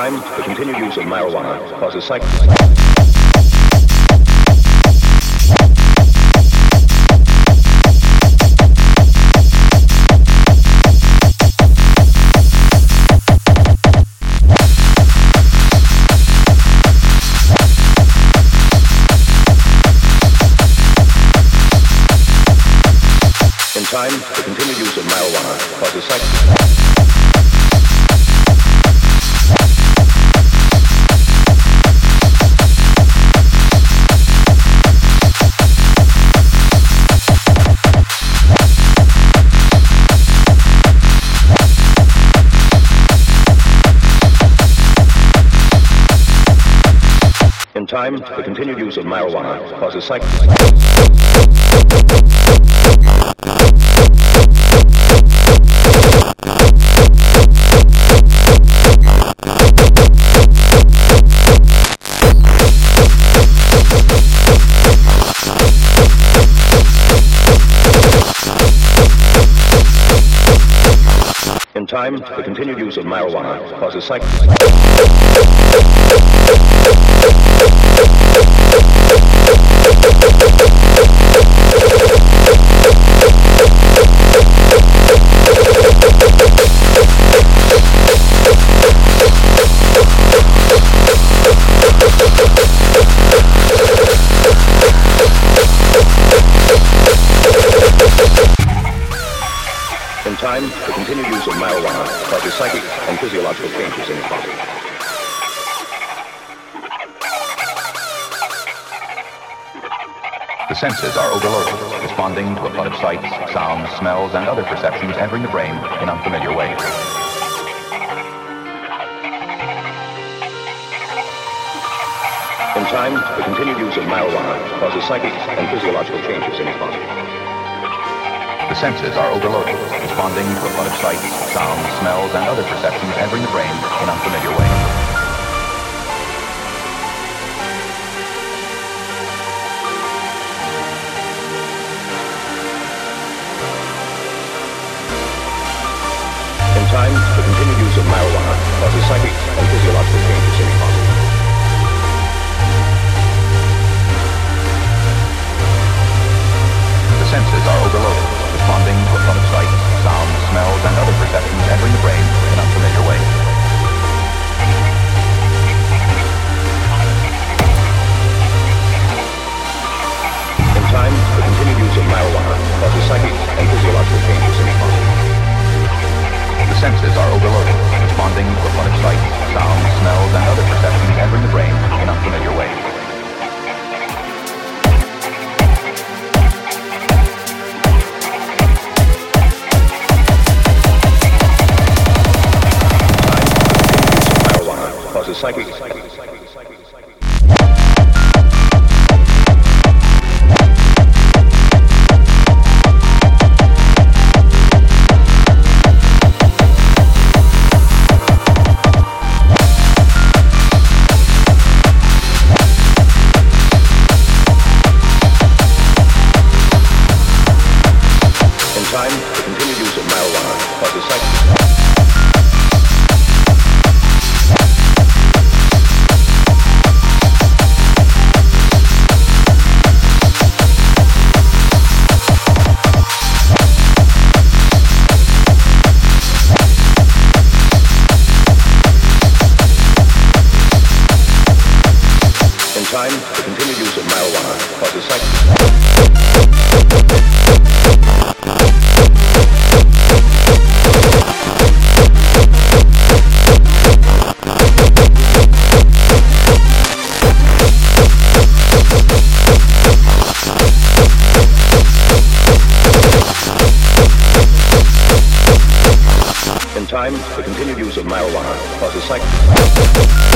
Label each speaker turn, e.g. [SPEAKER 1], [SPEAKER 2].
[SPEAKER 1] time, the continued use of marijuana causes psych... In time, the continued use of marijuana causes psych... time, the continued use of marijuana causes psych... time, the continued use of marijuana causes psych... In time, the continued use of marijuana causes psychic and physiological changes in the body.
[SPEAKER 2] The senses are overloaded, responding to a flood of sights, sounds, smells, and other perceptions entering the brain in unfamiliar ways.
[SPEAKER 1] In time, the continued use of marijuana causes psychic and physiological changes in his body.
[SPEAKER 2] Senses are overloaded, responding to a flood of sights, sounds, smells, and other perceptions entering the brain in unfamiliar ways.
[SPEAKER 1] Psychic... Time, the continued use of marijuana causes psychic... time, the continued use of marijuana causes psychic...